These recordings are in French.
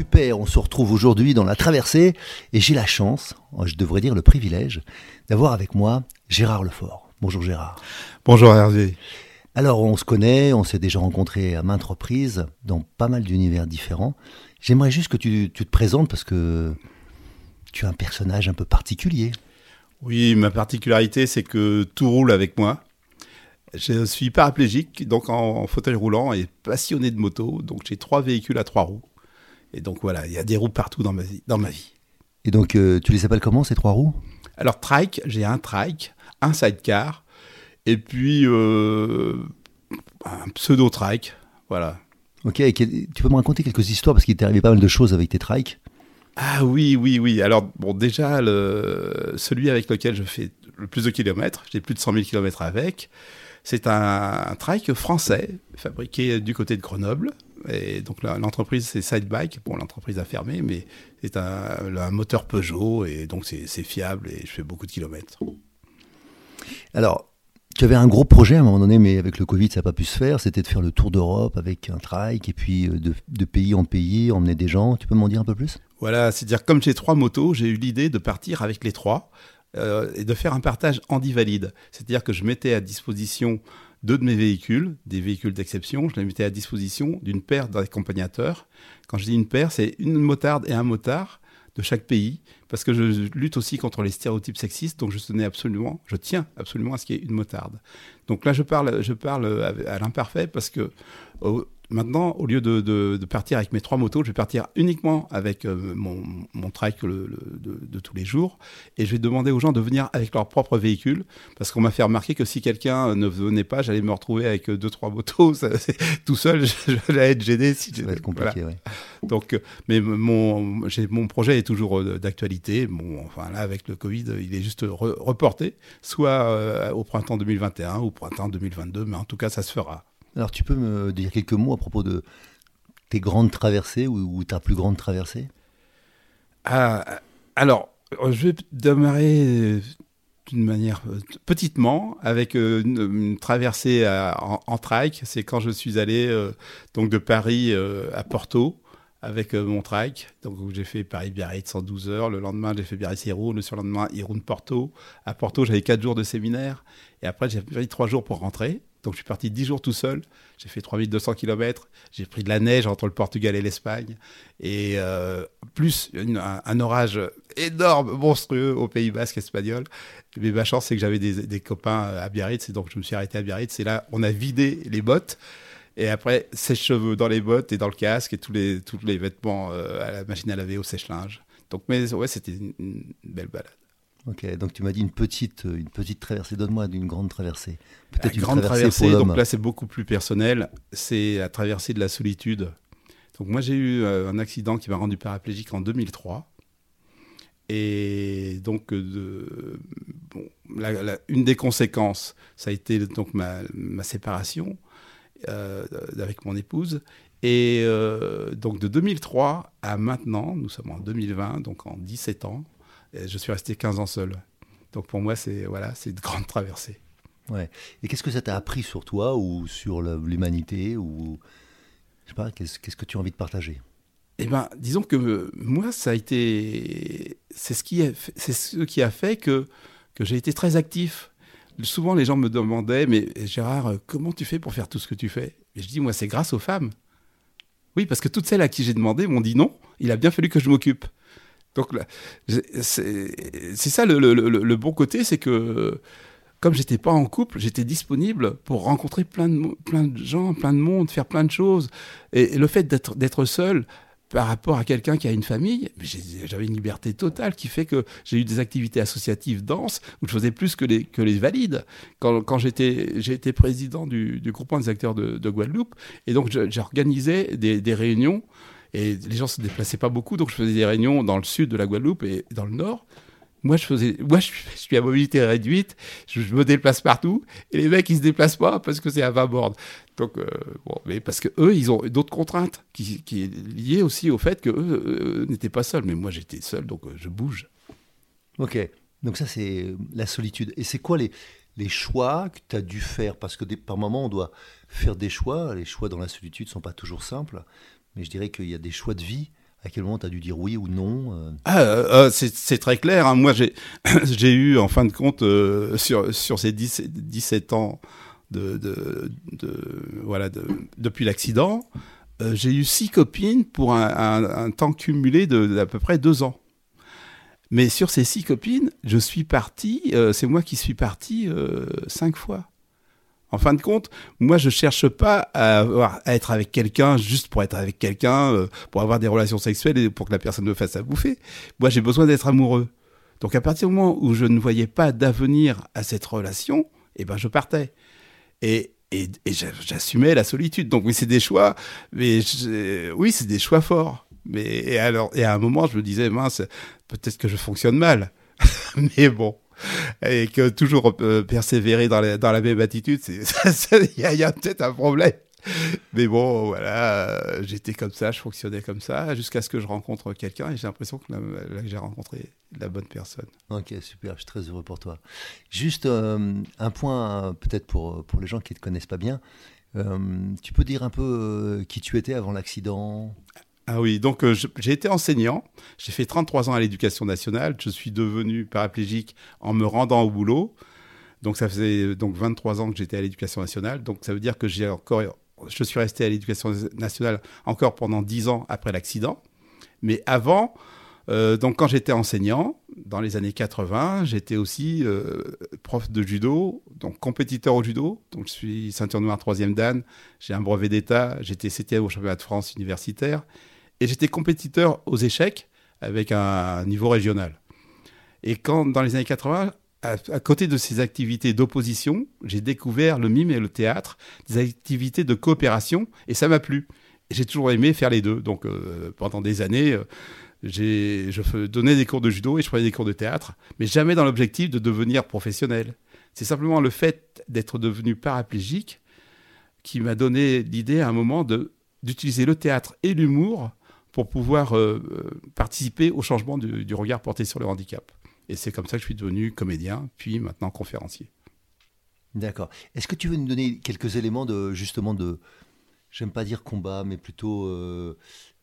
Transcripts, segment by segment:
Super, on se retrouve aujourd'hui dans la traversée et j'ai la chance, je devrais dire le privilège, d'avoir avec moi Gérard Lefort. Bonjour Gérard. Bonjour Hervé. Alors on se connaît, on s'est déjà rencontré à maintes reprises dans pas mal d'univers différents. J'aimerais juste que tu, te présentes parce que tu es un personnage un peu particulier. Oui, ma particularité c'est que tout roule avec moi. Je suis paraplégique, donc en fauteuil roulant et passionné de moto, donc j'ai trois véhicules à trois roues. Et donc voilà, il y a des roues partout dans ma vie. Dans ma vie. Et donc euh, tu les appelles comment ces trois roues? Alors trike, j'ai un trike, un sidecar, et puis euh, un pseudo trike, voilà. Ok, tu peux me raconter quelques histoires parce qu'il t'est arrivé pas mal de choses avec tes trikes? Ah oui, oui, oui. Alors bon, déjà le, celui avec lequel je fais le plus de kilomètres, j'ai plus de 100 000 kilomètres avec. C'est un, un trike français fabriqué du côté de Grenoble, et donc l'entreprise, c'est Sidebike. Bon, l'entreprise a fermé, mais c'est un, moteur Peugeot, et donc c'est fiable, et je fais beaucoup de kilomètres. Alors, tu avais un gros projet à un moment donné, mais avec le Covid, ça n'a pas pu se faire. C'était de faire le tour d'Europe avec un trike, et puis euh, de, pays en pays, emmener des gens. Tu peux m'en dire un peu plus? Voilà, c'est-à-dire comme j'ai trois motos, j'ai eu l'idée de partir avec les trois. Euh, et de faire un partage handi-valide. C'est-à-dire que je mettais à disposition deux de mes véhicules, des véhicules d'exception, je les mettais à disposition d'une paire d'accompagnateurs. Quand je dis une paire, c'est une motarde et un motard de chaque pays, parce que je lutte aussi contre les stéréotypes sexistes, donc je tenais absolument, je tiens absolument à ce qu'il y ait une motarde. Donc là, je parle, je parle à l'imparfait parce que Maintenant, au lieu de, partir avec mes trois motos, je vais partir uniquement avec euh, mon, mon trike de, tous les jours. Et je vais demander aux gens de venir avec leur propre véhicule. Parce qu'on m'a fait remarquer que si quelqu'un ne venait pas, j'allais me retrouver avec deux, trois motos. tout seul, j'allais être gêné. Si ça va être compliqué, oui. Donc, mais mon, mon projet est toujours euh, d'actualité. Bon, enfin là, avec le Covid, il est juste reporté, soit euh, au printemps 2021 ou au printemps 2022. Mais en tout cas, ça se fera. Alors tu peux me dire quelques mots à propos de tes grandes traversées ou, ta plus grande traversée? Ah, Alors, je vais démarrer d'une manière euh, petitement avec euh, une, traversée en, trike. C'est quand je suis allé euh, donc de Paris à Porto avec mon trike. Donc j'ai fait Paris-Biarritz en 12 heures. Le lendemain, j'ai fait Biarritz-Irun. Le surlendemain, Irun-Porto. À Porto, j'avais 4 jours de séminaire. Et après, j'ai pris 3 jours pour rentrer. Donc je suis parti 10 jours tout seul, j'ai fait 3200 km, j'ai pris de la neige entre le Portugal et l'Espagne, et euh, plus un, orage énorme, monstrueux au Pays Basque espagnol. Mais ma chance, c'est que j'avais des, copains à Biarritz, et donc je me suis arrêté à Biarritz, et là, on a vidé les bottes, et après, sèche-cheveux dans les bottes et dans le casque, et tous les, tous les vêtements euh, à la machine à laver, au sèche-linge. Donc, mais ouais, c'était une belle balade. Ok, donc tu m'as dit une petite, une petite traversée. Donne-moi d'une grande traversée. Peut-être une grande traversée. donc là, c'est beaucoup plus personnel. C'est la traversée de la solitude. Donc moi, j'ai eu euh, un accident qui m'a rendu paraplégique en 2003. Et donc, euh, bon, une des conséquences, ça a été donc ma, ma séparation euh, avec mon épouse. Et donc de 2003 à maintenant, nous sommes en 2020, donc en 17 ans, je suis resté 15 ans seul. Donc pour moi, c'est voilà, c'est une grande traversée. Ouais. Et qu'est-ce que ça t'a appris sur toi ou sur l'humanité ou je sais pas, qu'est-ce, que tu as envie de partager? Eh ben, disons que moi, ça a été, c'est ce qui, c'est ce qui a fait que que j'ai été très actif. Souvent, les gens me demandaient, mais Gérard, comment tu fais pour faire tout ce que tu fais? Et je dis, moi, c'est grâce aux femmes. Oui, parce que toutes celles à qui j'ai demandé m'ont dit non. Il a bien fallu que je m'occupe. Donc c'est ça le, le, le, bon côté, c'est que comme j'étais pas en couple, j'étais disponible pour rencontrer plein de, plein de gens, plein de monde, faire plein de choses. Et, le fait d'être seul par rapport à quelqu'un qui a une famille, j'avais une liberté totale qui fait que j'ai eu des activités associatives denses où je faisais plus que les, que les valides. Quand, quand j'étais, j'ai président du, du groupement des acteurs de, de Guadeloupe, et donc j'organisais des, des réunions et les gens se déplaçaient pas beaucoup, donc je faisais des réunions dans le sud de la Guadeloupe et dans le nord. Moi, je faisais, moi, je suis, à mobilité réduite, je, me déplace partout, et les mecs, ils se déplacent pas parce que c'est à 20 bornes. Donc, euh, bon, mais parce que eux, ils ont d'autres contraintes qui, qui est liées aussi au fait que eux, n'étaient pas seuls. Mais moi, j'étais seul, donc euh, je bouge. Ok. Donc ça, c'est la solitude. Et c'est quoi les, les choix que tu as dû faire? Parce que par moment, on doit faire des choix. Les choix dans la solitude ne sont pas toujours simples mais je dirais qu'il y a des choix de vie. À quel moment tu as dû dire oui ou non euh ah, euh, euh, c'est très clair. Hein. Moi, j'ai eu, en fin de compte, sur, ces 17 ans de, voilà, de, depuis l'accident, j'ai eu six copines pour un, un temps cumulé d'à peu près deux ans. Mais sur ces six copines, je suis parti, c'est moi qui suis parti cinq fois. En fin de compte, moi, je cherche pas à, être avec quelqu'un juste pour être avec quelqu'un, euh, pour avoir des relations sexuelles et pour que la personne me fasse à bouffer. Moi, j'ai besoin d'être amoureux. Donc, à partir du moment où je ne voyais pas d'avenir à cette relation, eh ben, je partais. Et, et, j'assumais la solitude. Donc, oui, c'est des choix, mais oui, c'est des choix forts. Mais et alors, et à un moment, je me disais, mince, peut-être que je fonctionne mal. mais bon et que toujours euh, persévérer dans la, même attitude, il y a, peut-être un problème. Mais bon, voilà, euh, j'étais comme ça, je fonctionnais comme ça, jusqu'à ce que je rencontre quelqu'un et j'ai l'impression que, j'ai rencontré la bonne personne. Ok, super, je suis très heureux pour toi. Juste euh, un point, peut-être pour les gens qui ne te connaissent pas bien, tu peux dire un peu qui tu étais avant l'accident? Ah oui, donc euh, j'ai été enseignant, j'ai fait 33 ans à l'éducation nationale, je suis devenu paraplégique en me rendant au boulot. Donc ça faisait euh, donc 23 ans que j'étais à l'éducation nationale, donc ça veut dire que j'ai encore je suis resté à l'éducation nationale encore pendant 10 ans après l'accident. Mais avant, euh, donc quand j'étais enseignant, dans les années 80, j'étais aussi prof de judo, donc compétiteur au judo. Donc je suis ceinture noire troisième dan, j'ai un brevet d'état, j'étais septième au championnat de France universitaire et j'étais compétiteur aux échecs avec un niveau régional. Et quand, dans les années 80, à, côté de ces activités d'opposition, j'ai découvert le mime et le théâtre, des activités de coopération, et ça m'a plu. J'ai toujours aimé faire les deux. Donc euh, pendant des années, euh, je donnais des cours de judo et je prenais des cours de théâtre, mais jamais dans l'objectif de devenir professionnel. C'est simplement le fait d'être devenu paraplégique qui m'a donné l'idée à un moment d'utiliser le théâtre et l'humour pour pouvoir euh, euh, participer au changement du, regard porté sur le handicap. Et c'est comme ça que je suis devenu comédien, puis maintenant conférencier. D'accord. Est-ce que tu veux nous donner quelques éléments de justement de, j'aime pas dire combat, mais plutôt euh,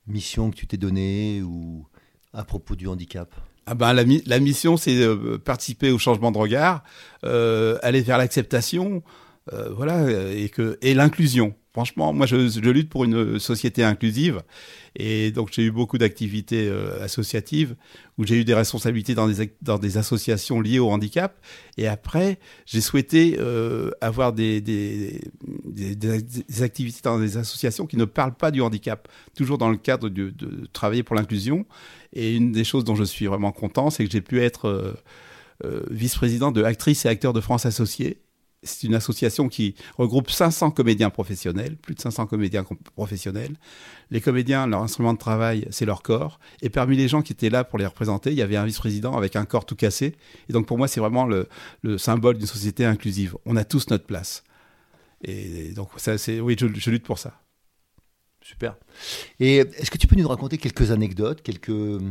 mission que tu t'es donnée ou à propos du handicap? Ah ben, la, la mission, c'est participer au changement de regard, aller vers l'acceptation, voilà, et que et l'inclusion. Franchement, moi, je, lutte pour une société inclusive. Et donc, j'ai eu beaucoup d'activités euh, associatives où j'ai eu des responsabilités dans des, associations liées au handicap. Et après, j'ai souhaité euh, avoir des, activités dans des associations qui ne parlent pas du handicap, toujours dans le cadre de, travailler pour l'inclusion. Et une des choses dont je suis vraiment content, c'est que j'ai pu être euh vice-président de Actrices et Acteurs de France Associés c'est une association qui regroupe 500 comédiens professionnels, plus de 500 comédiens professionnels. Les comédiens, leur instrument de travail, c'est leur corps. Et parmi les gens qui étaient là pour les représenter, il y avait un vice-président avec un corps tout cassé. Et donc pour moi, c'est vraiment le, symbole d'une société inclusive. On a tous notre place. Et donc ça, c'est oui, je, je lutte pour ça. Super. Et est-ce que tu peux nous raconter quelques anecdotes, quelques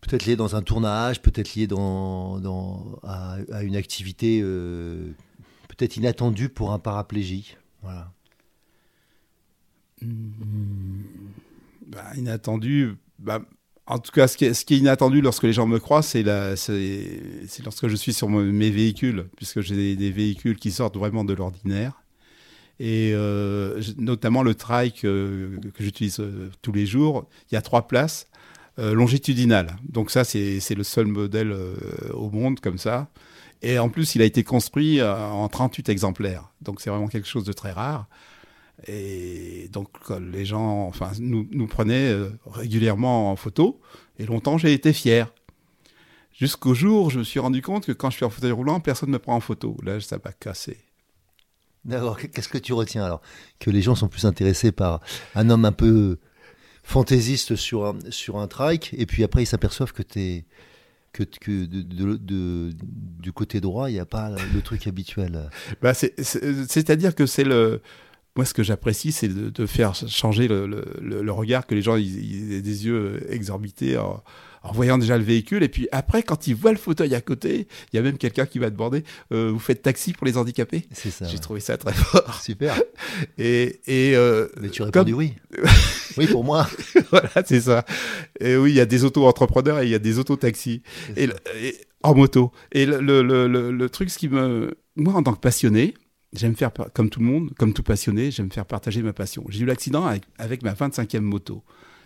peut-être lié dans un tournage, peut-être lié dans, à, une activité euh, peut-être inattendue pour un paraplégie. Voilà. Mmh. Bah, inattendu. Bah, en tout cas, ce qui, est, inattendu lorsque les gens me croient, c'est lorsque je suis sur mes véhicules, puisque j'ai des, véhicules qui sortent vraiment de l'ordinaire. Et euh, notamment le trike que j'utilise tous les jours, il y a trois places longitudinales. Donc ça, c'est le seul modèle au monde comme ça. Et en plus, il a été construit en 38 exemplaires. Donc c'est vraiment quelque chose de très rare. Et donc les gens enfin, nous, nous prenaient régulièrement en photo. Et longtemps, j'ai été fier. Jusqu'au jour où je me suis rendu compte que quand je suis en fauteuil roulant, personne ne me prend en photo. Là, ça m'a cassé. D'accord. Qu'est-ce que tu retiens alors? Que les gens sont plus intéressés par un homme un peu fantaisiste sur un, sur un trike, et puis après ils s'aperçoivent que tu que, que de, du côté droit, il n'y a pas le truc habituel. Bah C'est-à-dire que c'est le. Moi, ce que j'apprécie, c'est de, faire changer le, le, regard, que les gens ils, aient des yeux exorbités en voyant déjà le véhicule. Et puis après, quand ils voient le fauteuil à côté, il y a même quelqu'un qui va demander euh, Vous faites taxi pour les handicapés? C'est ça. J'ai trouvé ça très fort. Super. Et, et euh, Mais tu réponds oui. oui, pour moi. voilà, c'est ça. Et oui, il y a des auto-entrepreneurs et il y a des auto-taxis. Et, en moto. Et le, le, le, le, truc, ce qui me. Moi, en tant que passionné, J'aime faire, comme tout le monde, comme tout passionné, j'aime faire partager ma passion. J'ai eu l'accident avec, avec ma 25e moto.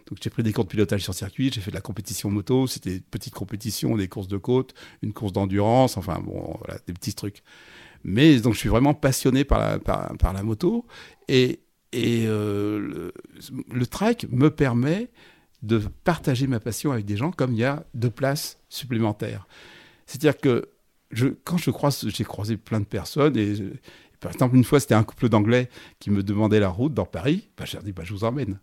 Donc j'ai pris des cours de pilotage sur circuit, j'ai fait de la compétition moto, c'était petites compétitions, des courses de côte, une course d'endurance, enfin bon, des petits trucs. Mais donc je suis vraiment passionné par la, moto et, euh, le, track me permet de partager ma passion avec des gens comme il y a deux places supplémentaires. C'est-à-dire que quand je croise, j'ai croisé plein de personnes et, par exemple, une fois, c'était un couple d'Anglais qui me demandait la route dans Paris. Bah, je leur dis, bah, je vous emmène.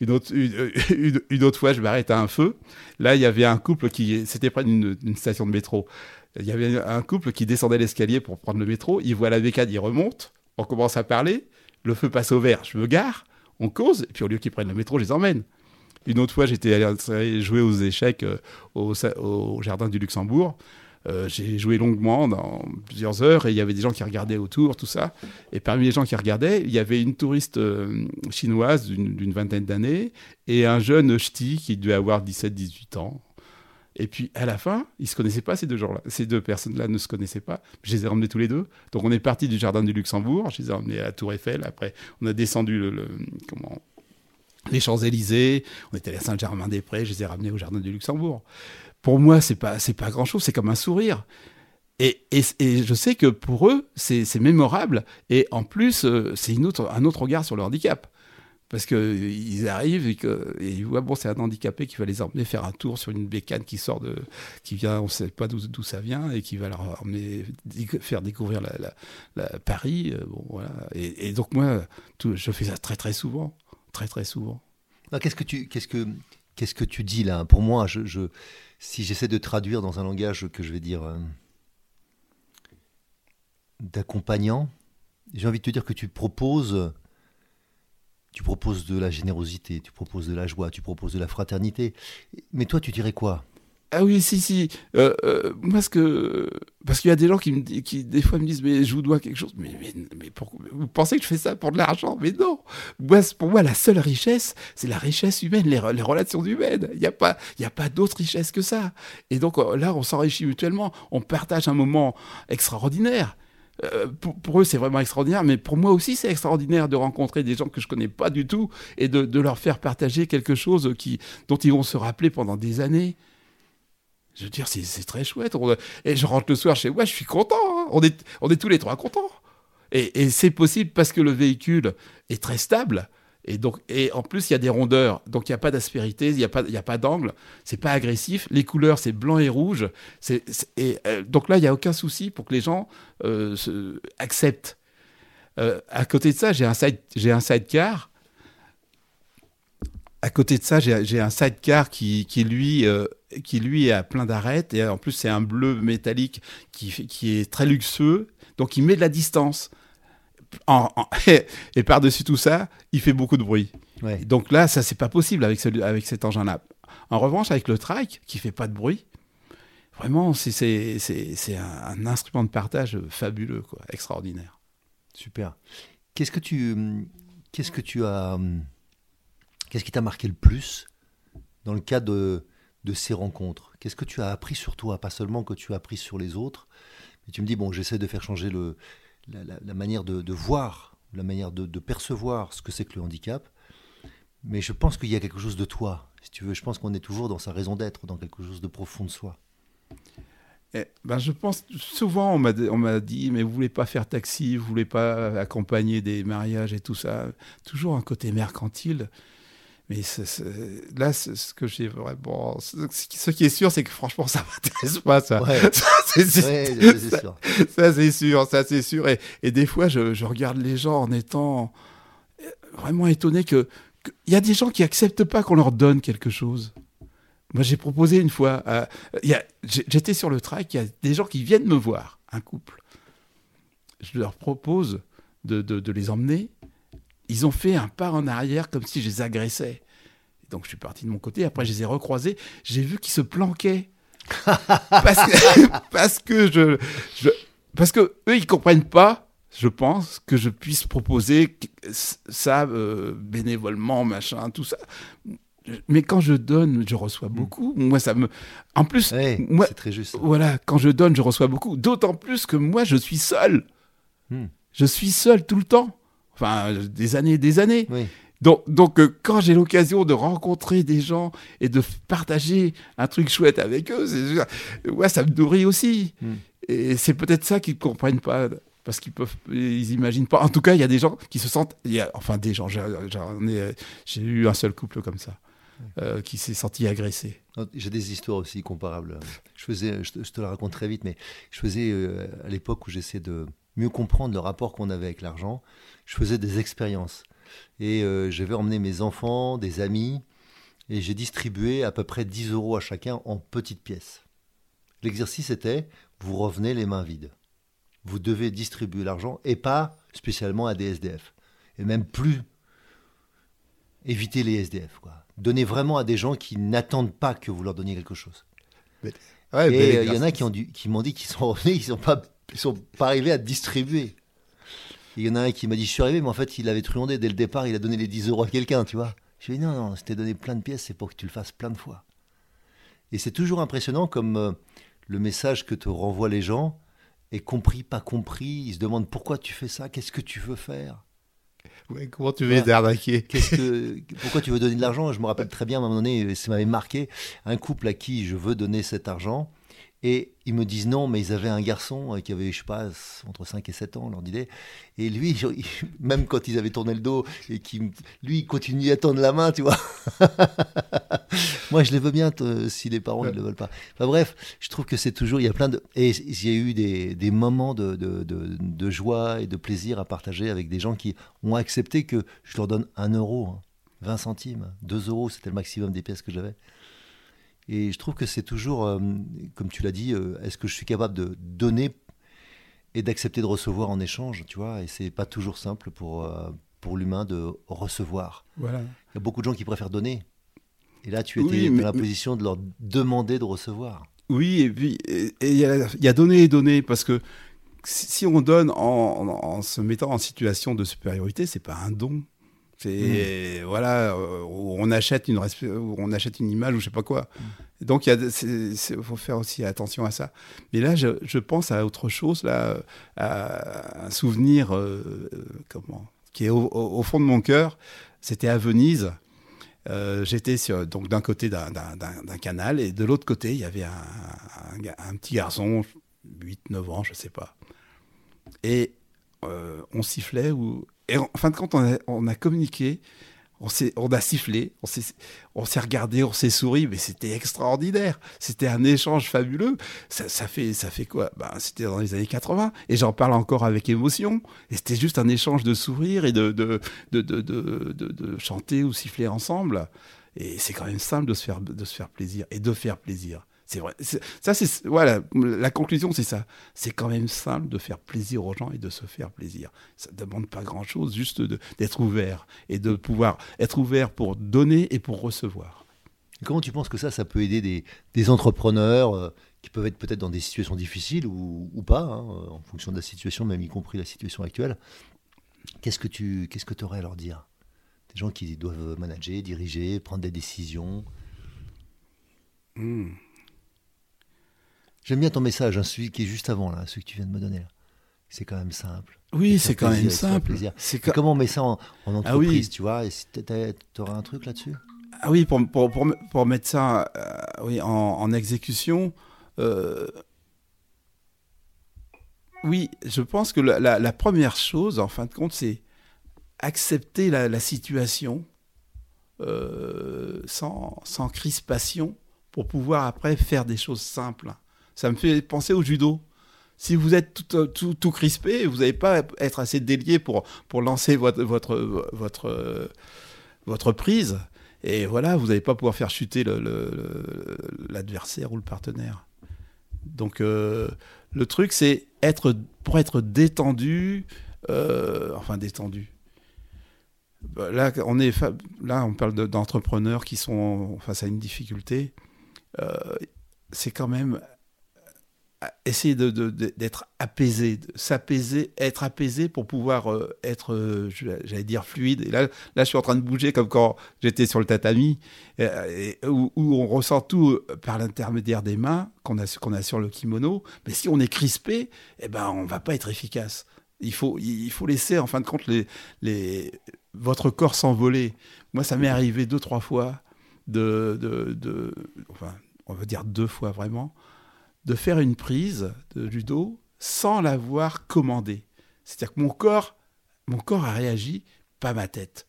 Une autre, une, autre fois, je m'arrête à un feu. Là, il y avait un couple qui, c'était près d'une station de métro. Il y avait un couple qui descendait l'escalier pour prendre le métro. Il voit la bécane, il remonte. On commence à parler. Le feu passe au vert. Je me gare. On cause. Et puis au lieu qu'ils prennent le métro, je les emmène. Une autre fois, j'étais allé jouer aux échecs euh, au jardin du Luxembourg. Euh, j'ai joué longuement dans plusieurs heures et il y avait des gens qui regardaient autour, tout ça. Et parmi les gens qui regardaient, il y avait une touriste euh, chinoise d'une vingtaine d'années et un jeune ch'ti qui devait avoir 17-18 ans. Et puis à la fin, ils se connaissaient pas ces deux gens-là. Ces deux personnes-là ne se connaissaient pas. Je les ai emmenés tous les deux. Donc on est parti du jardin du Luxembourg. Je les ai emmenés à la Tour Eiffel. Après, on a descendu les Champs-Élysées. On était à Saint-Germain-des-Prés. Je les ai ramenés au jardin du Luxembourg pour moi, c'est pas, c'est pas grand chose, c'est comme un sourire. Et, et, et, je sais que pour eux, c'est, mémorable. Et en plus, euh, c'est autre, un autre regard sur le handicap. Parce qu'ils arrivent et, ils voient, bon, c'est un handicapé qui va les emmener faire un tour sur une bécane qui sort de. qui vient, on ne sait pas d'où, ça vient, et qui va leur emmener, faire découvrir la, la, Paris. Euh, bon, voilà. et, donc, moi, je fais ça très, très souvent. Très, très souvent. qu'est-ce que tu. Qu'est-ce que, qu'est-ce que tu dis là Pour moi, si j'essaie de traduire dans un langage que je vais dire euh, d'accompagnant, j'ai envie de te dire que tu proposes, tu proposes de la générosité, tu proposes de la joie, tu proposes de la fraternité. Mais toi, tu dirais quoi ah oui, si, si. Euh, euh, parce que parce qu'il y a des gens qui, me, qui des fois me disent mais je vous dois quelque chose. Mais, mais, mais vous pensez que je fais ça pour de l'argent? Mais non. Moi, pour moi, la seule richesse, c'est la richesse humaine, les, les relations humaines. Il n'y a pas, pas d'autre richesse que ça. Et donc euh, là, on s'enrichit mutuellement. On partage un moment extraordinaire. pour, pour, eux, c'est vraiment extraordinaire, mais pour moi aussi, c'est extraordinaire de rencontrer des gens que je connais pas du tout et de, de leur faire partager quelque chose qui, dont ils vont se rappeler pendant des années. Je veux dire, c'est très chouette. et je rentre le soir chez moi, je suis content. Hein. On, est, tous les trois contents. Et, c'est possible parce que le véhicule est très stable. Et, donc, et en plus, il y a des rondeurs. Donc, il n'y a pas d'aspérité, il n'y a pas, a pas. C'est pas agressif. Les couleurs, c'est blanc et rouge. euh, donc là, il n'y a aucun souci pour que les gens euh, acceptent. Euh, à côté de ça, j'ai un, side, sidecar. À côté de ça, j'ai un sidecar qui, qui lui, qui lui a plein d'arêtes et en plus c'est un bleu métallique qui, qui est très luxueux, donc il met de la distance. et par-dessus tout ça, il fait beaucoup de bruit. Donc là, ça c'est pas possible avec, avec cet engin-là. En revanche, avec le trike qui fait pas de bruit, vraiment c'est un, un instrument de partage fabuleux, quoi, extraordinaire. Super. Qu'est-ce que tu qu'est-ce que tu as qu'est-ce qui t'a marqué le plus dans le cas de de ces rencontres Qu'est-ce que tu as appris sur toi? Pas seulement que tu as appris sur les autres, mais tu me dis, bon, j'essaie de faire changer le, la, manière de, voir la manière de, percevoir ce que c'est que le handicap. Mais je pense qu'il y a quelque chose de toi, si tu veux. Je pense qu'on est toujours dans sa raison d'être, dans quelque chose de profond de soi. Eh, ben, je pense souvent on m'a dit mais vous voulez pas faire taxi, vous voulez pas accompagner des mariages et tout ça, toujours un côté mercantile. Mais là, ce que j'ai vraiment, ce qui est sûr, c'est que franchement, ça m'intéresse pas ça. Ça c'est sûr. Ça c'est sûr, ça c'est sûr. Et, et, des fois, je, je, regarde les gens en étant vraiment étonné que il y a des gens qui acceptent pas qu'on leur donne quelque chose. Moi, j'ai proposé une fois, euh, j'étais sur le track, il y a des gens qui viennent me voir, un couple. Je leur propose de, de, les emmener. Ils ont fait un pas en arrière comme si je les agressais. Donc je suis parti de mon côté. Après, je les ai recroisés. J'ai vu qu'ils se planquaient. parce, que, parce que je, je, parce que eux, ils comprennent pas je pense, que je puisse proposer ça euh, bénévolement, machin, tout ça. Mais quand je donne, je reçois hmm. beaucoup. Moi, ça me. En plus, moi, c'est très juste. Voilà, quand je donne, je reçois beaucoup. D'autant plus que moi, je suis seul. Hmm. Je suis seul tout le temps. Enfin, des années et des années. Donc, donc euh, quand j'ai l'occasion de rencontrer des gens et de partager un truc chouette avec eux, ouais, ça me nourrit aussi. Hmm. Et c'est peut-être ça qu'ils ne comprennent pas parce qu'ils peuvent, ils imaginent pas. En tout cas, il y a des gens qui se sentent, il y a, enfin des gens. J'ai eu un seul couple comme ça. Euh, qui s'est senti agressé. J'ai des histoires aussi comparables. Je faisais, je te, la raconte très vite, mais je faisais euh, à l'époque où j'essayais de mieux comprendre le rapport qu'on avait avec l'argent, je faisais des expériences. Et euh, je vais emmener mes enfants, des amis, et j'ai distribué à peu près 10 euros à chacun en petites pièces. L'exercice était, vous revenez les mains vides vous devez distribuer l'argent et pas spécialement à des SDF. Et même plus éviter les SDF. Quoi. Donnez vraiment à des gens qui n'attendent pas que vous leur donniez quelque chose. et euh, il y en a qui, ont qui m'ont dit qu'ils sont revenus, ils ne sont, pas, sont pas arrivés à distribuer. Il y en a un qui m'a dit Je suis arrivé, mais en fait, il avait truandé dès le départ, il a donné les 10 euros à quelqu'un, tu vois. Je lui ai dit Non, non, c'était donné plein de pièces, c'est pour que tu le fasses plein de fois. Et c'est toujours impressionnant comme euh, le message que te renvoient les gens et compris, pas compris. Ils se demandent pourquoi tu fais ça, qu'est-ce que tu veux faire? comment tu veux les arnaquer? Que, Pourquoi tu veux donner de l'argent? Je me rappelle très bien à un moment donné, ça m'avait marqué, un couple à qui je veux donner cet argent. Et ils me disent non, mais ils avaient un garçon euh, qui avait, je sais pas, entre 5 et 7 ans, leur disait. Et lui, même quand ils avaient tourné le dos, et qui, lui, il continuait à tendre la main, tu vois. Moi, je les veux bien si les parents ne le veulent pas. Enfin, bref, je trouve que c'est toujours, il y a plein de. Et il y a eu des, des moments de, de, de, joie et de plaisir à partager avec des gens qui ont accepté que je leur donne un euro, 20 hein, centimes, 2 euros, c'était le maximum des pièces que j'avais. Et je trouve que c'est toujours, euh, comme tu l'as dit, euh, est-ce que je suis capable de donner et d'accepter de recevoir en échange, tu vois? Et c'est pas toujours simple pour, euh, pour l'humain de recevoir. Voilà. Il y a beaucoup de gens qui préfèrent donner. Et là, tu étais dans la position de leur demander de recevoir. Oui, et puis il y, a donner et donner, parce que si on donne en, en se mettant en situation de supériorité, c'est pas un don, c'est hmm. voilà, euh, on achète une on achète une image ou je sais pas quoi. Hmm. Donc il faut faire aussi attention à ça. Mais là, je, je pense à autre chose là, à un souvenir euh, comment qui est au, fond de mon cœur. C'était à Venise. Euh, j'étais donc d'un côté d'un canal et de l'autre côté il y avait un, un, petit garçon, 8-9 ans, je sais pas. Et on sifflait ou et en fin de compte, on a, communiqué, on, on a sifflé, on s'est regardé, on s'est souri, mais c'était extraordinaire. C'était un échange fabuleux. Ça, fait, ça fait quoi? Ben, C'était dans les années 80, et j'en parle encore avec émotion. Et c'était juste un échange de sourires et de, de, de, de, chanter ou siffler ensemble. Et c'est quand même simple de se faire, de se faire plaisir et de faire plaisir. C'est vrai. Ça, c'est voilà. La conclusion, c'est ça. C'est quand même simple de faire plaisir aux gens et de se faire plaisir. Ça ne demande pas grand-chose, juste d'être ouvert et de pouvoir être ouvert pour donner et pour recevoir. comment tu penses que ça, ça peut aider des, des entrepreneurs euh, qui peuvent être peut-être dans des situations difficiles ou, ou pas, hein, en fonction de la situation, même y compris la situation actuelle? Qu'est-ce que tu qu'est-ce que aurais à leur dire? Des gens qui doivent manager, diriger, prendre des décisions? Hmm. J'aime bien ton message, hein, celui qui est juste avant, là, celui que tu viens de me donner. c'est quand même simple. Oui, c'est quand même simple. C'est Comment on met ça en, ah entreprise, tu vois Tu aurais un truc là-dessus? Ah oui, pour, pour, pour, mettre ça euh, oui, en, exécution, euh, oui, je pense que la, la, première chose, en fin de compte, c'est accepter la, situation euh, sans, sans crispation pour pouvoir après faire des choses simples. Ça me fait penser au judo si vous êtes tout, tout, tout crispé, vous n'allez pas être assez délié pour, pour lancer votre, votre, votre, votre prise. Et voilà, vous n'allez pas pouvoir faire chuter l'adversaire ou le partenaire. Donc, euh, le truc, c'est être, pour être détendu, euh, enfin détendu. Bah, là, on, est, là, on parle d'entrepreneurs qui sont face à une difficulté. Euh, c'est quand même essayer d'être de, apaisé, s'apaiser, être apaisé pour pouvoir euh, être, euh, j'allais dire, fluide. Là, là, je suis en train de bouger comme quand j'étais sur le tatami, euh, où, on ressent tout par l'intermédiaire des mains qu'on a, qu'on a sur le kimono. Mais si on est crispé, eh ben, on va pas être efficace. Il faut, il faut laisser, en fin de compte, les, les, votre corps s'envoler. Moi, ça m'est arrivé deux, trois fois, de, de, de, enfin, on va dire deux fois vraiment, de faire une prise de judo sans l'avoir commandé. C'est-à-dire que mon corps, mon corps a réagi, pas ma tête.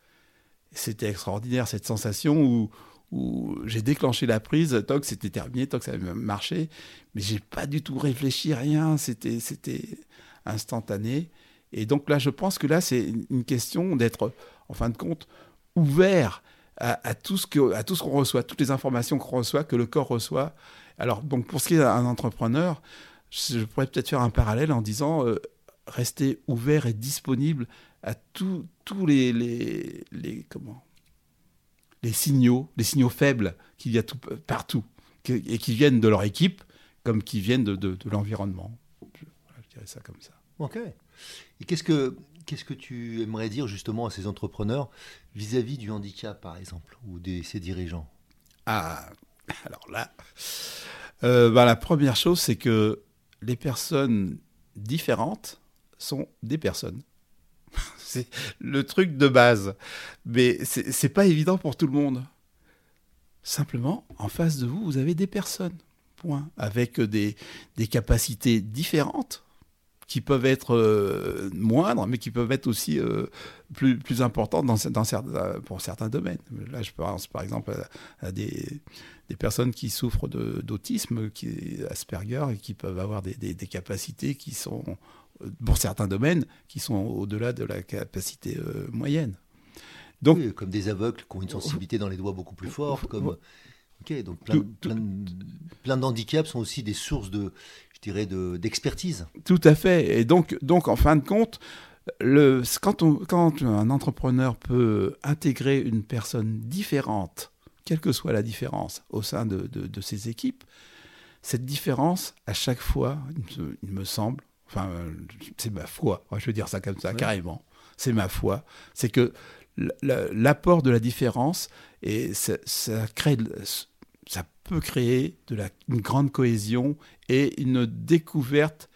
C'était extraordinaire cette sensation où, où j'ai déclenché la prise, toc, c'était terminé, toc, ça avait marché, mais j'ai pas du tout réfléchi, rien, c'était, c'était instantané. Et donc là, je pense que là, c'est une question d'être, en fin de compte, ouvert à, tout ce tout ce qu'on reçoit, toutes les informations qu'on reçoit, que le corps reçoit, alors, donc, pour ce qui est d'un entrepreneur, je pourrais peut-être faire un parallèle en disant euh, rester ouvert et disponible à tous les, les, comment, les signaux, les signaux faibles qu'il y a tout, partout, et qui viennent de leur équipe comme qui viennent de, de, l'environnement. Je, dirais ça comme ça. Ok. Et qu'est-ce que, qu'est-ce que tu aimerais dire justement à ces entrepreneurs vis-à-vis du handicap, par exemple, ou de ces dirigeants? Ah, alors là, euh, bah, la première chose, c'est que les personnes différentes sont des personnes. c'est le truc de base. Mais c'est pas évident pour tout le monde. Simplement, en face de vous, vous avez des personnes. Point. Avec des, des capacités différentes qui peuvent être euh, moindres, mais qui peuvent être aussi euh, plus, plus importantes dans, dans certains, pour certains domaines. Là, je pense par exemple à, des, des, personnes qui souffrent d'autisme, Asperger, et qui peuvent avoir des, des, capacités qui sont, pour certains domaines, qui sont au-delà de la capacité euh, moyenne. Donc, comme des aveugles qui ont une sensibilité dans les doigts beaucoup plus forte, comme... Ok, donc plein, plein, plein d'handicaps sont aussi des sources de, je dirais, d'expertise. Tout à fait. Et donc, donc, en fin de compte, le, quand, on, quand un entrepreneur peut intégrer une personne différente, quelle que soit la différence, au sein de, de, ses équipes, cette différence, à chaque fois, il me, semble, enfin, c'est ma foi, je veux dire ça comme ça, carrément, c'est ma foi, c'est que l'apport de la différence, et ça, ça crée ça peut créer une grande cohésion et une découverte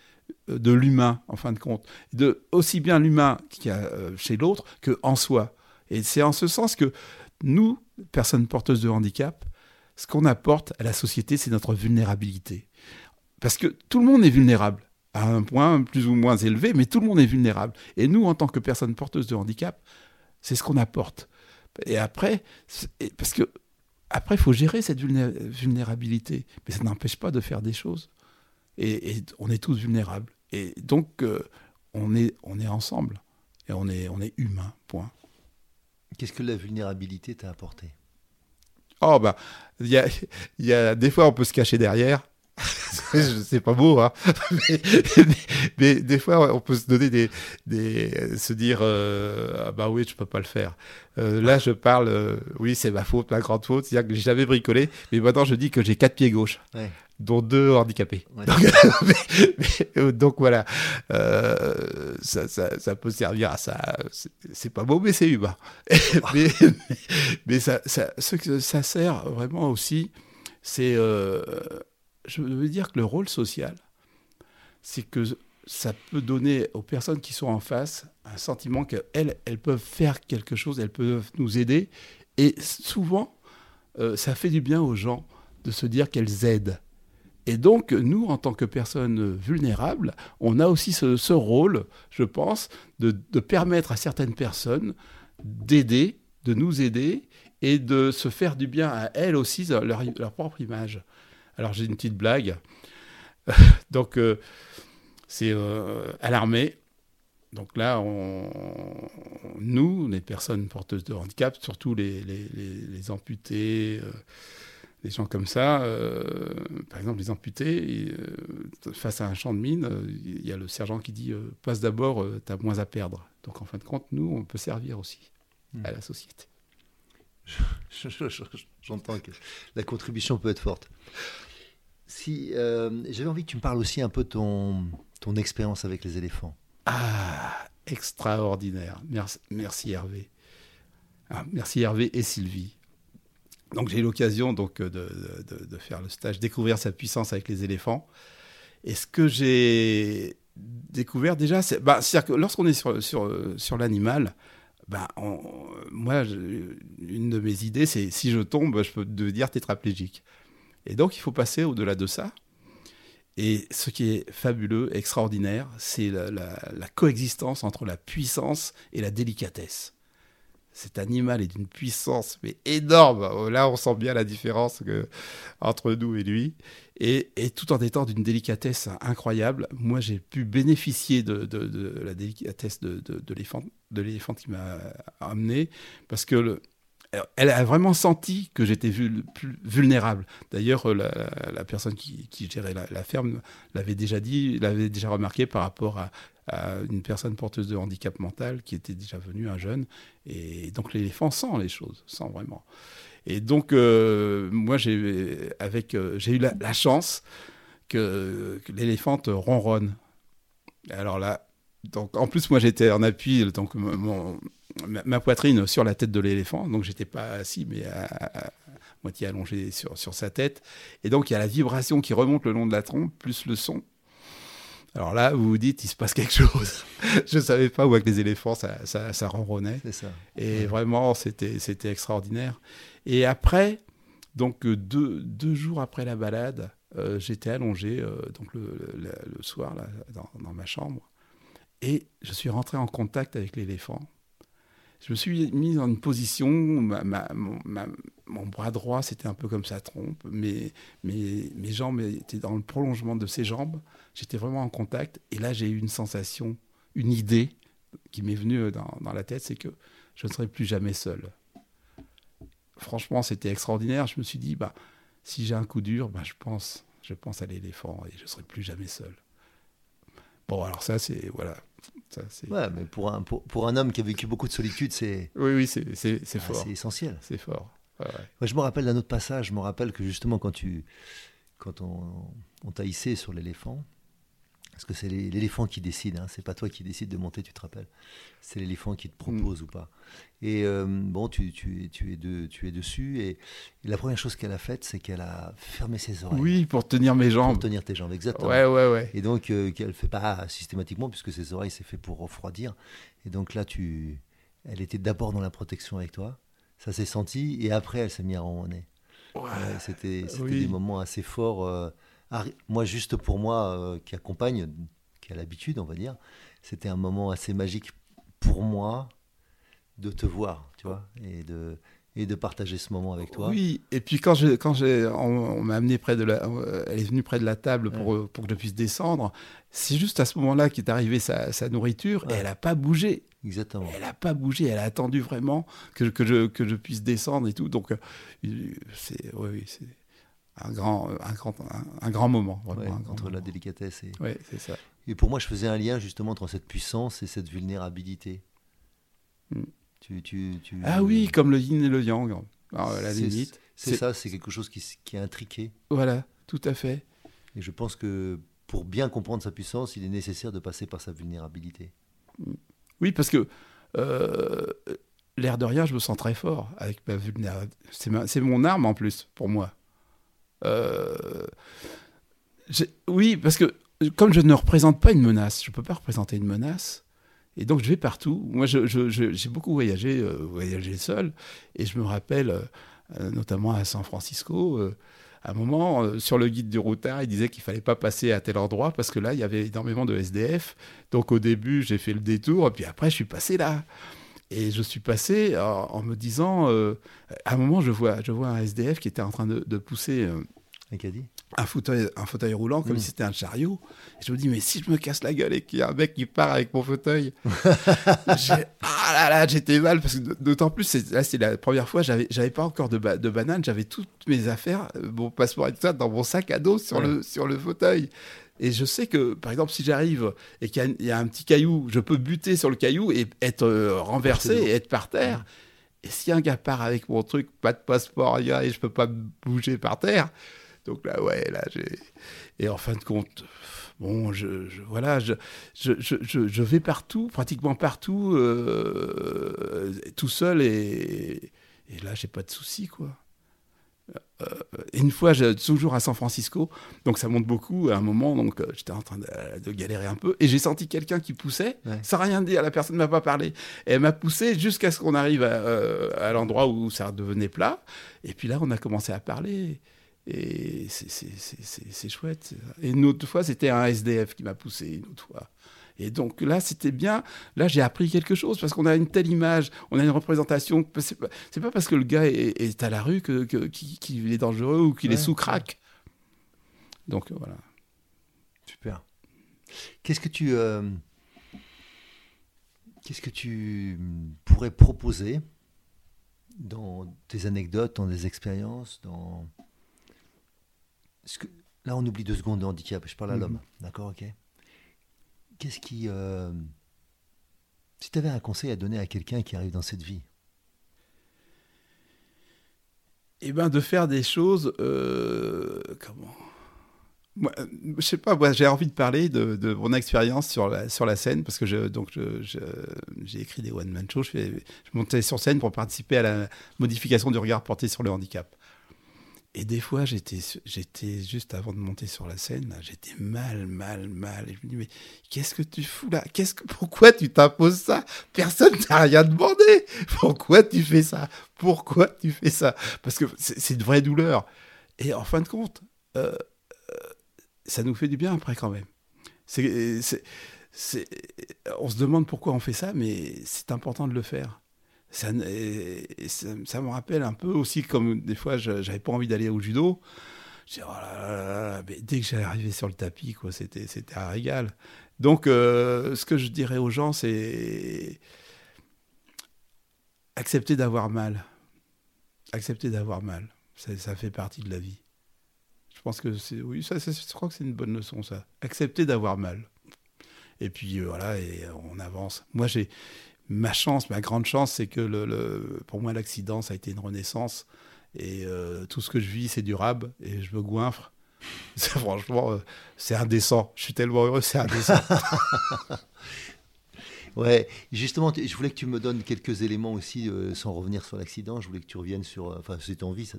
euh, de l'humain, en fin de compte. De, aussi bien l'humain a euh, chez l'autre qu'en soi. Et c'est en ce sens que nous, personnes porteuses de handicap, ce qu'on apporte à la société, c'est notre vulnérabilité. Parce que tout le monde est vulnérable, à un point plus ou moins élevé, mais tout le monde est vulnérable. Et nous, en tant que personnes porteuses de handicap, c'est ce qu'on apporte. Et après, parce que après, il faut gérer cette vulnérabilité. Mais ça n'empêche pas de faire des choses. Et, on est tous vulnérables. Et donc, euh, on, est, on est ensemble. Et on est, on est humain, point. Qu'est-ce que la vulnérabilité t'a apporté? Oh, bah, y a, y a, des fois, on peut se cacher derrière. c'est pas beau, hein. mais, des fois, on peut se donner des, des se dire, euh, ah bah oui, je peux pas le faire. Euh, là, je parle, euh, oui, c'est ma faute, ma grande faute, c'est-à-dire que j'ai jamais bricolé, mais maintenant je dis que j'ai quatre pieds gauche. dont deux handicapés. Donc, voilà, ça, ça, ça, peut servir à ça. C'est pas beau, mais c'est humain. mais, mais ça, ça, ce que ça sert vraiment aussi, c'est je veux dire que le rôle social, c'est que ça peut donner aux personnes qui sont en face un sentiment qu'elles, elles peuvent faire quelque chose, elles peuvent nous aider. Et souvent, euh, ça fait du bien aux gens de se dire qu'elles aident. Et donc, nous, en tant que personnes vulnérables, on a aussi ce, rôle, je pense, de, permettre à certaines personnes d'aider, de nous aider et de se faire du bien à elles aussi, leur, leur propre image. Alors, j'ai une petite blague. donc, euh, c'est euh, à l'armée. Donc là, on, nous, les personnes porteuses de handicap, surtout les, les, amputés, euh, les gens comme ça, par exemple les amputés, face à un champ de mine, il y a le sergent qui dit passe d'abord, tu as moins à perdre. Donc en fin de compte, nous, on peut servir aussi à la société. J'entends que la contribution peut être forte. Si j'avais envie que tu me parles aussi un peu ton ton expérience avec les éléphants Ah, extraordinaire. Merci, merci Hervé. Ah, merci Hervé et Sylvie. Donc j'ai eu l'occasion donc de, de, faire le stage, découvrir sa puissance avec les éléphants. Et ce que j'ai découvert déjà, c'est bah, que lorsqu'on est sur, sur, sur l'animal, bah, moi, une de mes idées, c'est si je tombe, je peux devenir tétraplégique. Et donc il faut passer au-delà de ça et ce qui est fabuleux, extraordinaire, c'est la, coexistence entre la puissance et la délicatesse. Cet animal est d'une puissance mais énorme. Là, on sent bien la différence entre nous et lui. Et, tout en étant d'une délicatesse incroyable, moi, j'ai pu bénéficier de, la délicatesse de, de l'éléphant qui m'a amené. Parce que le, elle a vraiment senti que j'étais vulnérable. D'ailleurs, euh, la, personne qui, gérait la, ferme l'avait déjà dit, l'avait déjà remarqué par rapport à, une personne porteuse de handicap mental qui était déjà venue, un jeune. Et donc l'éléphant sent les choses, sent vraiment. Et donc, euh, moi, j'ai euh, eu la, chance que, que l'éléphant ronronne. Alors là, donc en plus, moi, j'étais en appui, donc mon, ma, poitrine sur la tête de l'éléphant, donc j'étais pas assis, mais à, moitié allongé sur, sur sa tête. Et donc il y a la vibration qui remonte le long de la trompe, plus le son. Alors là, vous vous dites, il se passe quelque chose. je ne savais pas où avec les éléphants, ça, ça, ça ronronnait. Ça. Et vraiment, c'était, c'était extraordinaire. Et après, donc deux, deux jours après la balade, euh, j'étais allongé euh, donc le, le, soir là, dans, dans, ma chambre. Et je suis rentré en contact avec l'éléphant je me suis mis dans une position, mon, bras droit c'était un peu comme sa trompe, mais mes, mes jambes étaient dans le prolongement de ses jambes, j'étais vraiment en contact, et là j'ai eu une sensation, une idée qui m'est venue dans, dans, la tête, c'est que je ne serai plus jamais seul. Franchement, c'était extraordinaire, je me suis dit, bah, si j'ai un coup dur, bah, je, pense, je pense à l'éléphant, et je ne serai plus jamais seul. Bon, alors ça, c'est... Voilà ouais, mais pour un, pour, un homme qui a vécu beaucoup de solitude, c'est. Oui, oui, c'est ah, fort. c'est essentiel. C'est fort. je me rappelle d'un autre passage. Je me rappelle que justement, quand, tu, quand on, on t'a hissé sur l'éléphant, parce que c'est l'éléphant qui décide, hein. c'est pas toi qui décide de monter, tu te rappelles. C'est l'éléphant qui te propose mm. ou pas. Et euh, bon, tu, tu, tu, es de, tu es dessus. Et, la première chose qu'elle a faite, c'est qu'elle a fermé ses oreilles. Oui, pour tenir mes jambes. Pour tenir tes jambes, exactement. Ouais, ouais, ouais. Et donc, euh, qu'elle ne fait pas systématiquement, puisque ses oreilles, c'est fait pour refroidir. Et donc là, tu, elle était d'abord dans la protection avec toi. Ça s'est senti. Et après, elle s'est mise à ronronner. Ouais. C'était des moments assez forts. Euh, moi, juste pour moi, euh, qui accompagne, qui a l'habitude, on va dire, c'était un moment assez magique pour moi de te voir, tu vois, et de, et de partager ce moment avec toi. Oui, et puis quand, je, quand j'ai, on, m'a amené près de la, elle est venue près de la table pour, pour que je puisse descendre, c'est juste à ce moment-là qu'est arrivée sa, sa nourriture et elle n'a pas bougé. Exactement. Elle n'a pas bougé, elle a attendu vraiment que, que, je, que je puisse descendre et tout. Donc, euh, c'est, oui, oui, c'est un grand, un grand, un, grand moment. entre la délicatesse et. Oui, c'est ça. Et pour moi, je faisais un lien justement entre cette puissance et cette vulnérabilité. Hmm. Tu, tu, tu, ah oui, comme le yin et le yang, à la limite. C'est ça, c'est quelque chose qui, qui, est intriqué. Voilà, tout à fait. Et je pense que pour bien comprendre sa puissance, il est nécessaire de passer par sa vulnérabilité. Hmm. Oui, parce que euh, l'air de rien, je me sens très fort avec ma vulnérabilité. C'est mon arme en plus, pour moi. Euh, oui, parce que comme je ne représente pas une menace, je ne peux pas représenter une menace. Et donc je vais partout. Moi, j'ai beaucoup voyagé, euh, voyagé seul. Et je me rappelle, euh, notamment à San Francisco, à un moment, sur le guide du routard, il disait qu'il fallait pas passer à tel endroit parce que là, il y avait énormément de SDF. Donc au début, j'ai fait le détour, et puis après, je suis passé là. Et je suis passé en, me disant, à un moment, je vois, je vois un SDF qui était en train de, de pousser un fauteuil, un fauteuil roulant comme mm. si c'était un chariot. Et je me dis, mais si je me casse la gueule et qu'il y a un mec qui part avec mon fauteuil, ah là là, j'étais mal parce que d'autant plus, là c'est la première fois, j'avais, j'avais pas encore de, de banane, j'avais toutes mes affaires, euh, mon passeport et tout ça dans mon sac à dos sur le sur le fauteuil. Et je sais que, par exemple, si j'arrive et qu'il y, a un petit caillou, je peux buter sur le caillou et être euh, renversé et être par terre. Et si un gars part avec mon truc, pas de passeport, et je peux pas bouger par terre, donc là, ouais, là, j'ai. Et en fin de compte, bon, je, voilà, je, je, je, je, vais partout, pratiquement partout, euh, tout seul, et, et là, j'ai pas de soucis, quoi. Euh, une fois, toujours à San Francisco, donc ça monte beaucoup. À un moment, donc euh, j'étais en train de, galérer un peu, et j'ai senti quelqu'un qui poussait, sans rien dire. La personne ne m'a pas parlé. Et elle m'a poussé jusqu'à ce qu'on arrive à, à l'endroit où ça devenait plat. Et puis là, on a commencé à parler. Et c'est chouette. Et une autre fois, c'était un SDF qui m'a poussé, une autre fois. Et donc là, c'était bien. Là, j'ai appris quelque chose parce qu'on a une telle image, on a une représentation. C'est pas, pas parce que le gars est, à la rue qu'il que, est dangereux ou qu'il est sous crack. Donc voilà. Super. Qu'est-ce que tu, euh, qu'est-ce que tu pourrais proposer dans tes anecdotes, dans des expériences, dans que, là, on oublie deux secondes de handicap. Je parle à l'homme. Mhm. D'accord, ok? Qu'est-ce qui. Euh, si tu avais un conseil à donner à quelqu'un qui arrive dans cette vie? Eh bien, de faire des choses. Euh, comment? Moi, je sais pas, moi, j'ai envie de parler de, mon expérience sur la, sur la scène, parce que donc j'ai écrit des one-man shows, je montais sur scène pour participer à la modification du regard porté sur le handicap. Et des fois, j'étais, juste avant de monter sur la scène, j'étais mal, mal, mal. Et je me dis, mais qu'est-ce que tu fous là? Qu'est-ce que, Pourquoi tu t'imposes ça? Personne t'a rien demandé. Pourquoi tu fais ça? Pourquoi tu fais ça? Parce que c'est, une vraie douleur. Et en fin de compte, euh, euh, ça nous fait du bien après quand même. On se demande pourquoi on fait ça, mais c'est important de le faire ça, me rappelle un peu aussi comme des fois j'avais pas envie d'aller au judo. Je oh mais dès que j'allais arriver sur le tapis, quoi, c'était, c'était un régal. Donc, euh, ce que je dirais aux gens, c'est accepter d'avoir mal. Accepter d'avoir mal. Ça, ça, fait partie de la vie. Je pense que c'est, oui, ça, je crois que c'est une bonne leçon, ça. Accepter d'avoir mal. Et puis euh, voilà, et on avance. Moi, j'ai, ma chance, ma grande chance, c'est que pour moi, l'accident, ça a été une renaissance. Et euh, tout ce que je vis, c'est durable. Et je me goinfre. franchement, euh, c'est indécent. Je suis tellement heureux, c'est indécent. ouais, justement, je voulais que tu me donnes quelques éléments aussi, euh, sans revenir sur l'accident. Je voulais que tu reviennes sur. Enfin, c'est ton vie,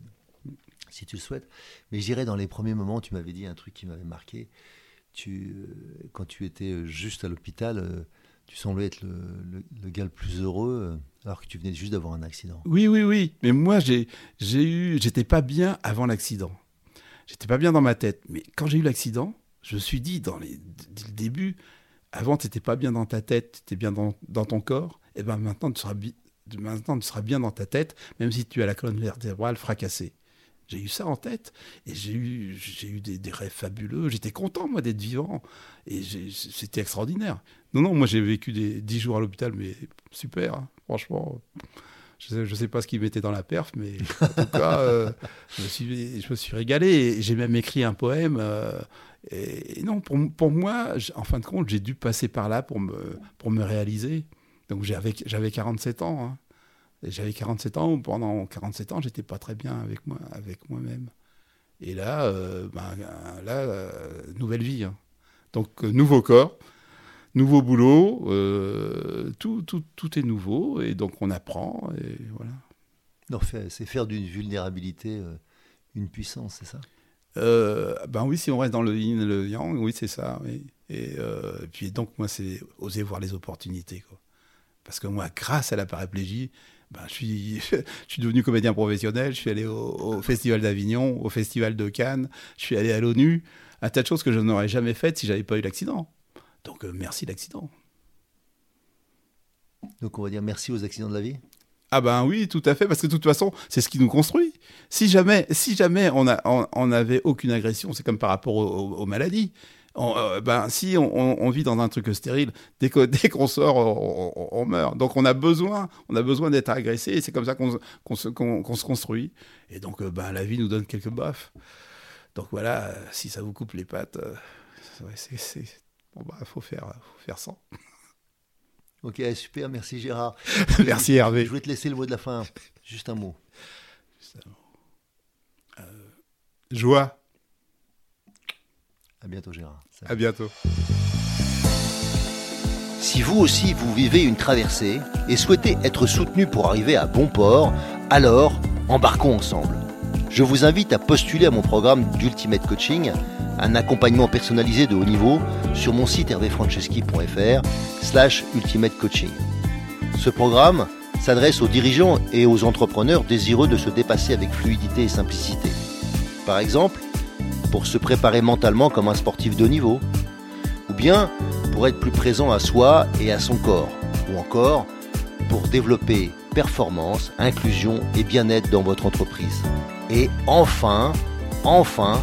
si tu le souhaites. Mais je dirais, dans les premiers moments, tu m'avais dit un truc qui m'avait marqué. Tu, quand tu étais juste à l'hôpital tu semblais être le, gars le plus heureux euh, alors que tu venais juste d'avoir un accident. Oui, oui, oui. Mais moi, j'ai, eu, j'étais pas bien avant l'accident. J'étais pas bien dans ma tête. Mais quand j'ai eu l'accident, je me suis dit, dans dès le début, avant, tu n'étais pas bien dans ta tête, tu étais bien dans, ton corps. Et ben maintenant, tu seras, maintenant, tu seras bien dans ta tête, même si tu as la colonne vertébrale fracassée. J'ai eu ça en tête et j'ai eu, j'ai eu des, rêves fabuleux. J'étais content, moi, d'être vivant. Et c'était extraordinaire. Non, non, moi, j'ai vécu des dix jours à l'hôpital, mais super, hein. franchement. Je ne sais, pas ce qu'ils mettaient dans la perf, mais en tout cas, euh, je, me suis, je, me suis, régalé. J'ai même écrit un poème. Euh, et, non, pour, pour moi, en fin de compte, j'ai dû passer par là pour me, pour me réaliser. Donc j'avais 47 ans. Hein. J'avais 47 ans, pendant 47 ans, j'étais pas très bien avec moi, avec moi-même. Et là, euh, ben, là, euh, nouvelle vie. Hein. Donc, euh, nouveau corps, nouveau boulot, tout, tout, tout, est nouveau, et donc on apprend, et voilà. C'est faire d'une vulnérabilité une puissance, c'est ça? Ben oui, si on reste dans le yin et le yang, oui, c'est ça. Et, puis donc, moi, c'est oser voir les opportunités. Quoi. Parce que moi, grâce à la paraplégie, ben, je, suis, je suis devenu comédien professionnel, je suis allé au, Festival d'Avignon, au Festival de Cannes, je suis allé à l'ONU, un tas de choses que je n'aurais jamais faites si j'avais pas eu l'accident. Donc merci l'accident. Donc on va dire merci aux accidents de la vie? Ah ben oui, tout à fait, parce que de toute façon, c'est ce qui nous construit. Si jamais, si jamais on, a, on, avait aucune agression, c'est comme par rapport aux, maladies. Euh, ben, si on, vit dans un truc stérile, dès qu'on dès qu'on sort, on, meurt. Donc on a besoin, on a besoin d'être agressé, et c'est comme ça qu'on se, se, construit. Et donc euh, ben, la vie nous donne quelques baffes. Donc voilà, si ça vous coupe les pattes, euh, c'est bon bah faut faire, faut faire sans. Ok, super, merci Gérard. merci Hervé. Je vais te laisser le mot de la fin. Juste un mot. Euh, joie. À bientôt Gérard. À bientôt. Si vous aussi vous vivez une traversée et souhaitez être soutenu pour arriver à bon port, alors embarquons ensemble. Je vous invite à postuler à mon programme d'Ultimate Coaching un accompagnement personnalisé de haut niveau sur mon site hervéfranceschi.fr slash ultimate coaching. Ce programme s'adresse aux dirigeants et aux entrepreneurs désireux de se dépasser avec fluidité et simplicité. Par exemple, pour se préparer mentalement comme un sportif de haut niveau, ou bien pour être plus présent à soi et à son corps, ou encore pour développer performance, inclusion et bien-être dans votre entreprise. Et enfin, enfin,